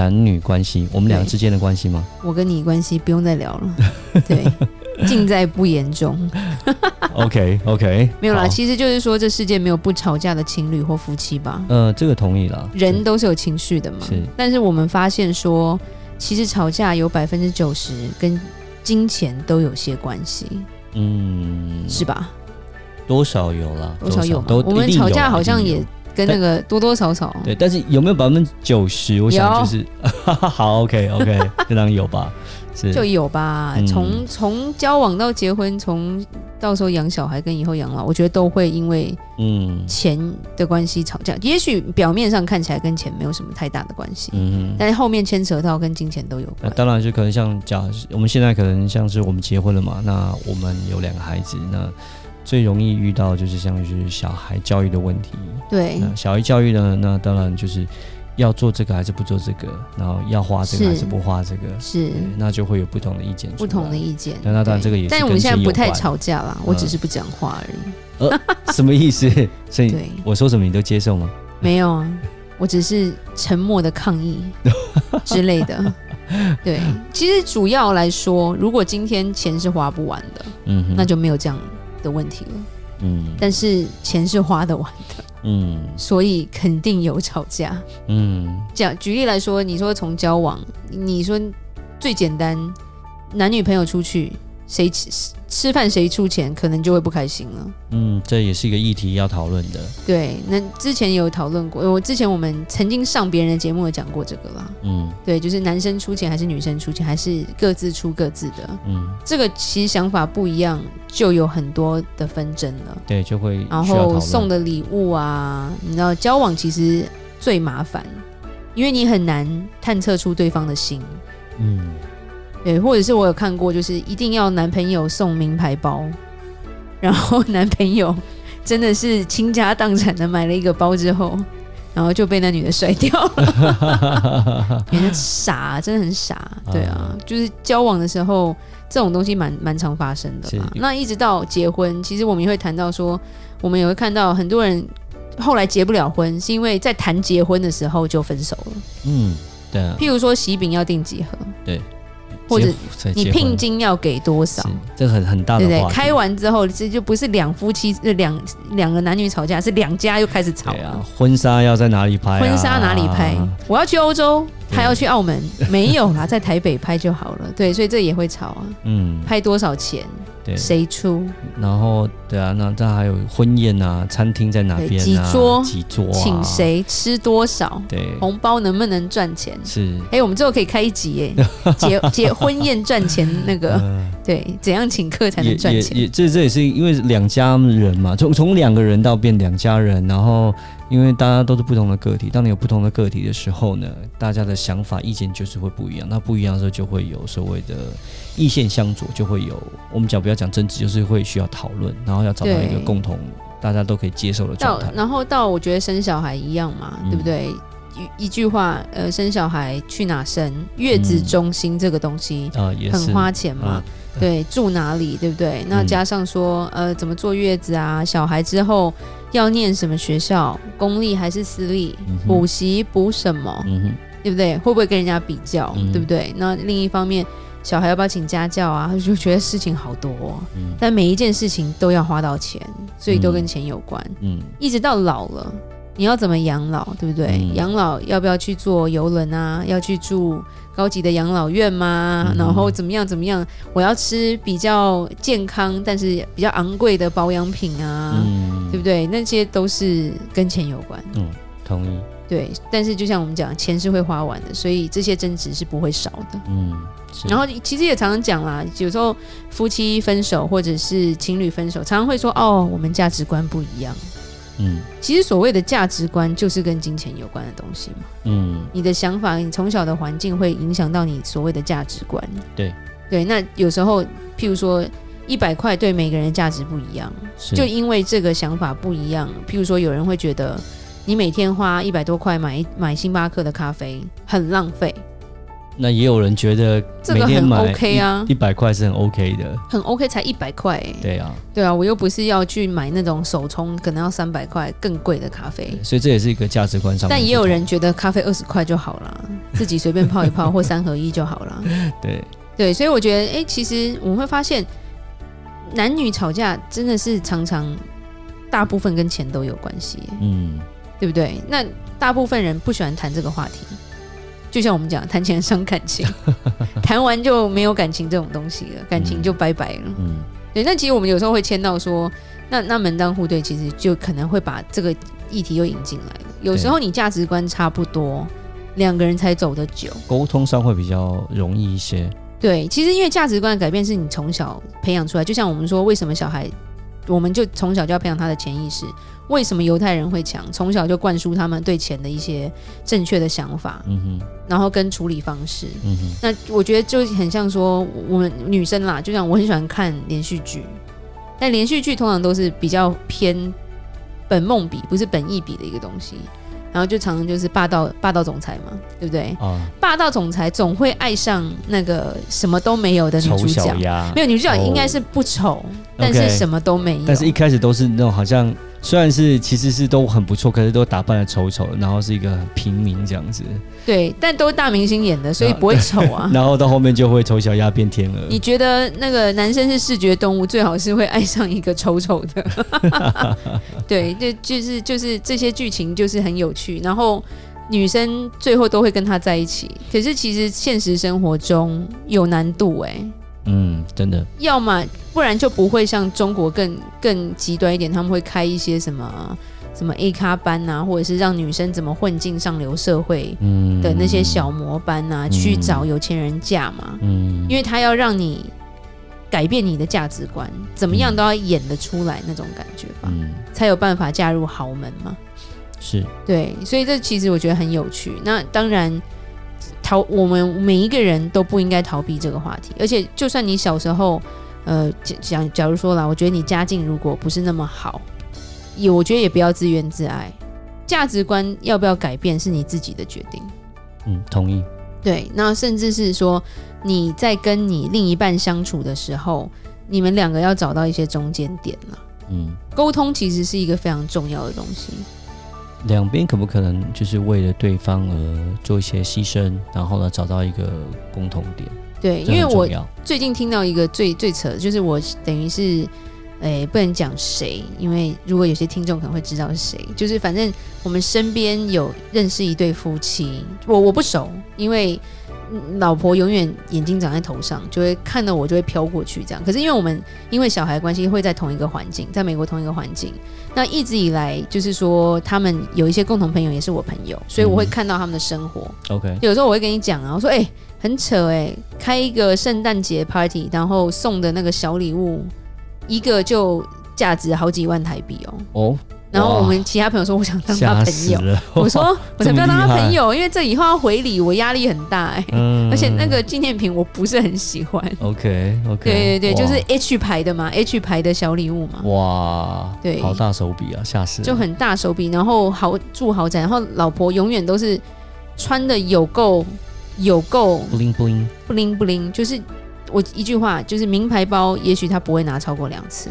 男女关系，我们两个之间的关系吗？我跟你关系不用再聊了，对，尽在不言中。OK OK，没有啦，其实就是说，这世界没有不吵架的情侣或夫妻吧？呃，这个同意啦。人都是有情绪的嘛。是，但是我们发现说，其实吵架有百分之九十跟金钱都有些关系。嗯，是吧？多少有啦，多少有。我们吵架好像也。跟那个多多少少对，但是有没有百分之九十？我想就是 好，OK OK，这当然有吧，是就有吧。从从交往到结婚，从到时候养小孩跟以后养老，我觉得都会因为嗯钱的关系吵架。也许表面上看起来跟钱没有什么太大的关系，嗯，但是后面牵扯到跟金钱都有关。那当然就可能像假我们现在可能像是我们结婚了嘛，那我们有两个孩子，那。最容易遇到就是像是小孩教育的问题，对，那小孩教育呢，那当然就是要做这个还是不做这个，然后要花这个还是不花这个，是，那就会有不同的意见，不同的意见。那当然这个也是，但我们现在不太吵架啦，我只是不讲话而已。呃，什么意思？所以我说什么你都接受吗？没有啊，我只是沉默的抗议 之类的。对，其实主要来说，如果今天钱是花不完的，嗯，那就没有这样的问题了，嗯，但是钱是花得完的，嗯，所以肯定有吵架，嗯，讲举例来说，你说从交往，你说最简单，男女朋友出去。谁吃吃饭谁出钱，可能就会不开心了。嗯，这也是一个议题要讨论的。对，那之前有讨论过，我之前我们曾经上别人的节目有讲过这个啦。嗯，对，就是男生出钱还是女生出钱，还是各自出各自的。嗯，这个其实想法不一样，就有很多的纷争了。对，就会然后送的礼物啊，你知道交往其实最麻烦，因为你很难探测出对方的心。嗯。对，或者是我有看过，就是一定要男朋友送名牌包，然后 男朋友真的是倾家荡产的买了一个包之后，然后就被那女的甩掉了。人家傻，真的很傻。对啊，就是交往的时候这种东西蛮蛮常发生的嘛。那一直到结婚，其实我们也会谈到说，我们也会看到很多人后来结不了婚，是因为在谈结婚的时候就分手了。嗯，对啊。譬如说喜饼要订几盒？对。或者你聘金要给多少？这很很大的话，对对。开完之后，这就不是两夫妻，两两个男女吵架，是两家又开始吵了。啊、婚纱要在哪里拍、啊？婚纱哪里拍？我要去欧洲，他要去澳门，没有啦，在台北拍就好了。对，所以这也会吵啊。嗯，拍多少钱？对，谁出？然后对啊，那这还有婚宴啊，餐厅在哪边、啊？几桌？几桌、啊？请谁吃多少？对，红包能不能赚钱？是。哎、欸，我们最后可以开一集哎，结结婚宴赚钱那个，呃、对，怎样请客才能赚钱？也这这也是因为两家人嘛，从从两个人到变两家人，然后因为大家都是不同的个体，当你有不同的个体的时候呢，大家的想法意见就是会不一样，那不一样的时候就会有所谓的。意见相左，就会有我们讲不要讲争执，就是会需要讨论，然后要找到一个共同大家都可以接受的状态。然后到我觉得生小孩一样嘛，嗯、对不对？一一句话，呃，生小孩去哪生？月子中心这个东西啊，也很花钱嘛。啊、对，住哪里？对不对？那加上说，呃，怎么坐月子啊？小孩之后要念什么学校？公立还是私立？补习补什么？嗯哼，对不对？会不会跟人家比较？嗯、对不对？那另一方面。小孩要不要请家教啊？就觉得事情好多，哦，嗯，但每一件事情都要花到钱，所以都跟钱有关。嗯，嗯，一直到老了，你要怎么养老，对不对？嗯，养老要不要去坐游轮啊？要去住高级的养老院吗？嗯，然后怎么样怎么样？我要吃比较健康但是比较昂贵的保养品啊，嗯，对不对？那些都是跟钱有关。嗯，同意。对，但是就像我们讲，钱是会花完的，所以这些争执是不会少的。嗯，然后其实也常常讲啦，有时候夫妻分手或者是情侣分手，常常会说：“哦，我们价值观不一样。”嗯，其实所谓的价值观就是跟金钱有关的东西嘛。嗯，你的想法，你从小的环境会影响到你所谓的价值观。对对，那有时候，譬如说一百块对每个人价值不一样，就因为这个想法不一样。譬如说，有人会觉得你每天花一百多块买买星巴克的咖啡很浪费。那也有人觉得这个很 OK 啊，一百块是很 OK 的，很 OK 才一百块。对啊，对啊，我又不是要去买那种手冲可能要三百块更贵的咖啡，所以这也是一个价值观上。但也有人觉得咖啡二十块就好了，自己随便泡一泡或三合一就好了。对对，所以我觉得，哎、欸，其实我们会发现，男女吵架真的是常常大部分跟钱都有关系，嗯，对不对？那大部分人不喜欢谈这个话题。就像我们讲，谈钱伤感情，谈完就没有感情这种东西了，感情就拜拜了。嗯，对。那其实我们有时候会签到说，那那门当户对，其实就可能会把这个议题又引进来了。有时候你价值观差不多，两个人才走得久，沟通上会比较容易一些。对，其实因为价值观的改变是你从小培养出来，就像我们说，为什么小孩，我们就从小就要培养他的潜意识。为什么犹太人会强？从小就灌输他们对钱的一些正确的想法，嗯哼，然后跟处理方式，嗯哼。那我觉得就很像说，我们女生啦，就像我很喜欢看连续剧，但连续剧通常都是比较偏本梦比，不是本意比的一个东西。然后就常常就是霸道霸道总裁嘛，对不对？啊，霸道总裁总会爱上那个什么都没有的女主角，没有女主角应该是不丑，哦，但是什么都没有。但是一开始都是那种好像。虽然是其实是都很不错，可是都打扮的丑丑的，然后是一个平民这样子。对，但都是大明星演的，所以不会丑啊。然后到后面就会丑小鸭变天鹅。你觉得那个男生是视觉动物，最好是会爱上一个丑丑的。对，就就是就是这些剧情就是很有趣，然后女生最后都会跟他在一起。可是其实现实生活中有难度哎、欸。嗯，真的。要么不然就不会像中国更更极端一点，他们会开一些什么什么 A 咖班啊，或者是让女生怎么混进上流社会的那些小模班啊，嗯、去找有钱人嫁嘛。嗯，因为他要让你改变你的价值观，怎么样都要演得出来那种感觉吧，嗯、才有办法嫁入豪门嘛。是，对，所以这其实我觉得很有趣。那当然。逃，我们每一个人都不应该逃避这个话题。而且，就算你小时候，呃，讲，假如说啦，我觉得你家境如果不是那么好，也我觉得也不要自怨自艾。价值观要不要改变是你自己的决定。嗯，同意。对，那甚至是说你在跟你另一半相处的时候，你们两个要找到一些中间点了。嗯，沟通其实是一个非常重要的东西。两边可不可能就是为了对方而做一些牺牲，然后呢，找到一个共同点？对，因为我最近听到一个最最扯的，就是我等于是，诶、欸，不能讲谁，因为如果有些听众可能会知道是谁，就是反正我们身边有认识一对夫妻，我我不熟，因为。老婆永远眼睛长在头上，就会看到我就会飘过去这样。可是因为我们因为小孩关系会在同一个环境，在美国同一个环境，那一直以来就是说他们有一些共同朋友也是我朋友，所以我会看到他们的生活。OK，、嗯、有时候我会跟你讲啊，我说哎、欸，很扯哎、欸，开一个圣诞节 party，然后送的那个小礼物，一个就价值好几万台币哦。哦。然后我们其他朋友说，我想当他朋友。我说我才不要当他朋友，因为这以后要回礼，我压力很大哎、欸。嗯。而且那个纪念品我不是很喜欢。OK OK。对对对，就是 H 牌的嘛，H 牌的小礼物嘛。哇。对。好大手笔啊，吓死。就很大手笔，然后豪住豪宅，然后老婆永远都是穿的有够有够 bling bling bling bling，就是我一句话，就是名牌包，也许他不会拿超过两次。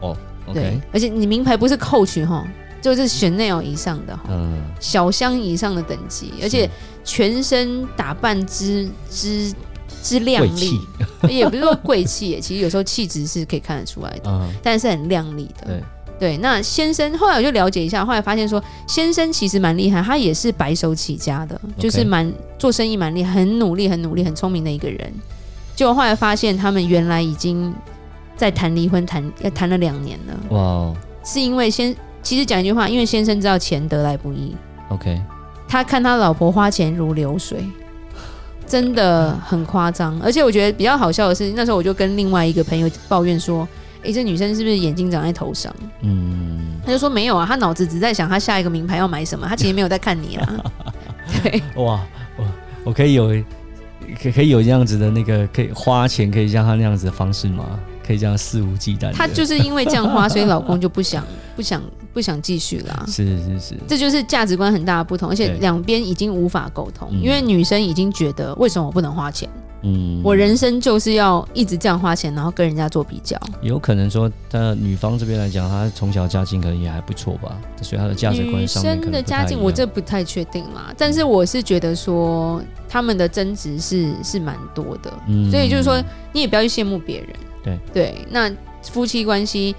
哦。对，而且你名牌不是 Coach 哈，就是 Chanel 以上的，嗯，小香以上的等级，而且全身打扮之之之靓丽，也不是说贵气，其实有时候气质是可以看得出来的，嗯，但是很靓丽的。对，对，那先生后来我就了解一下，后来发现说先生其实蛮厉害，他也是白手起家的，就是蛮做生意蛮厉害，很努力、很努力、很聪明的一个人。结果后来发现他们原来已经。在谈离婚谈要谈了两年了，哇！是因为先其实讲一句话，因为先生知道钱得来不易，OK，他看他老婆花钱如流水，真的很夸张。而且我觉得比较好笑的是，那时候我就跟另外一个朋友抱怨说：“哎、欸，这女生是不是眼睛长在头上？”嗯，他就说没有啊，他脑子只在想他下一个名牌要买什么，他其实没有在看你啦。对，哇，我我可以有可可以有这样子的那个可以花钱可以像他那样子的方式吗？可以这样肆无忌惮？她就是因为这样花，所以老公就不想 不想不想继续啦。是是是，这就是价值观很大的不同，而且两边已经无法沟通，因为女生已经觉得为什么我不能花钱？嗯，我人生就是要一直这样花钱，然后跟人家做比较。有可能说，她女方这边来讲，她从小家境可能也还不错吧，所以她的价值观上。女生的家境我这不太确定啦，但是我是觉得说他们的争执是是蛮多的，嗯，所以就是说你也不要去羡慕别人。对对，那夫妻关系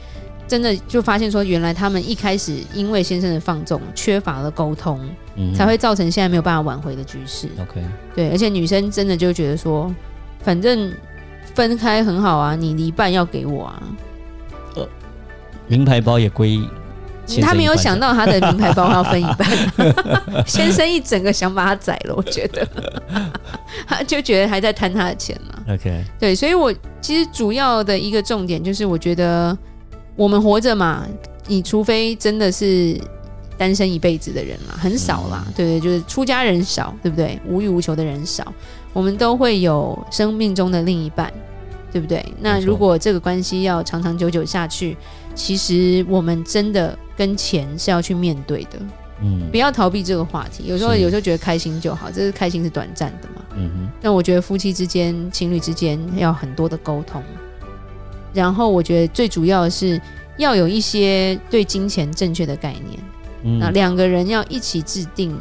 真的就发现说，原来他们一开始因为先生的放纵，缺乏了沟通。嗯、才会造成现在没有办法挽回的局势。OK，对，而且女生真的就觉得说，反正分开很好啊，你一半要给我啊。呃，名牌包也归。他没有想到他的名牌包要分一半，先生一整个想把他宰了，我觉得，他就觉得还在贪他的钱嘛。OK，对，所以我其实主要的一个重点就是，我觉得我们活着嘛，你除非真的是。单身一辈子的人嘛，很少啦，对对，就是出家人少，对不对？无欲无求的人少，我们都会有生命中的另一半，对不对？那如果这个关系要长长久久下去，其实我们真的跟钱是要去面对的，嗯，不要逃避这个话题。有时候有时候觉得开心就好，这是开心是短暂的嘛，嗯哼。那我觉得夫妻之间、情侣之间要很多的沟通，然后我觉得最主要的是要有一些对金钱正确的概念。那两个人要一起制定，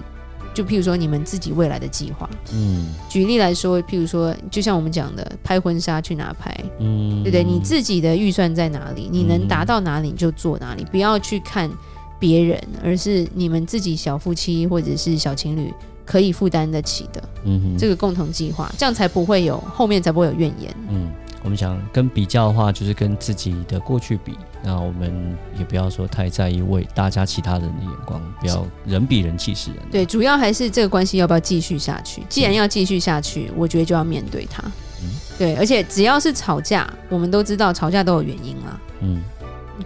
就譬如说你们自己未来的计划。嗯，举例来说，譬如说，就像我们讲的，拍婚纱去哪拍？嗯，对不对？你自己的预算在哪里？你能达到哪里你就做哪里，不要去看别人，而是你们自己小夫妻或者是小情侣可以负担得起的。嗯哼，这个共同计划，这样才不会有后面才不会有怨言。嗯。我们想跟比较的话，就是跟自己的过去比。那我们也不要说太在意为大家其他人的眼光，不要人比人气死人。对，主要还是这个关系要不要继续下去？既然要继续下去，我觉得就要面对它。嗯，对，而且只要是吵架，我们都知道吵架都有原因啦。嗯，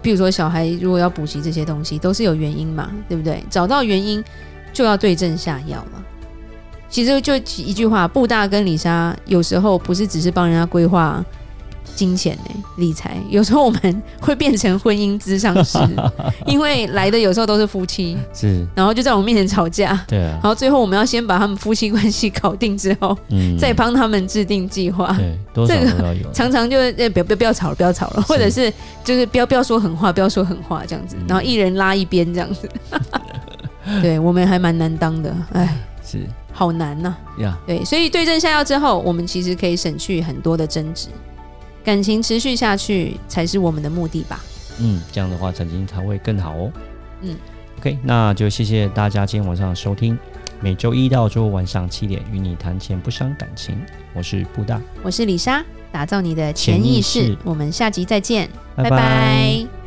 比如说小孩如果要补习这些东西，都是有原因嘛，对不对？找到原因就要对症下药嘛。其实就一句话，布大跟李莎有时候不是只是帮人家规划。金钱呢、欸？理财有时候我们会变成婚姻咨商师，因为来的有时候都是夫妻，是，然后就在我们面前吵架，对啊，然后最后我们要先把他们夫妻关系搞定之后，嗯，再帮他们制定计划，对，这个常常就呃，不要不要不要吵了，不要吵了，或者是就是不要不要说狠话，不要说狠话这样子，然后一人拉一边这样子，对我们还蛮难当的，哎，是，好难呐、啊，呀，对，所以对症下药之后，我们其实可以省去很多的争执。感情持续下去才是我们的目的吧。嗯，这样的话，感情才会更好哦。嗯，OK，那就谢谢大家今天晚上的收听。每周一到周五晚上七点，与你谈钱不伤感情。我是布大，我是李莎，打造你的潜意识。我们下集再见，拜拜。拜拜。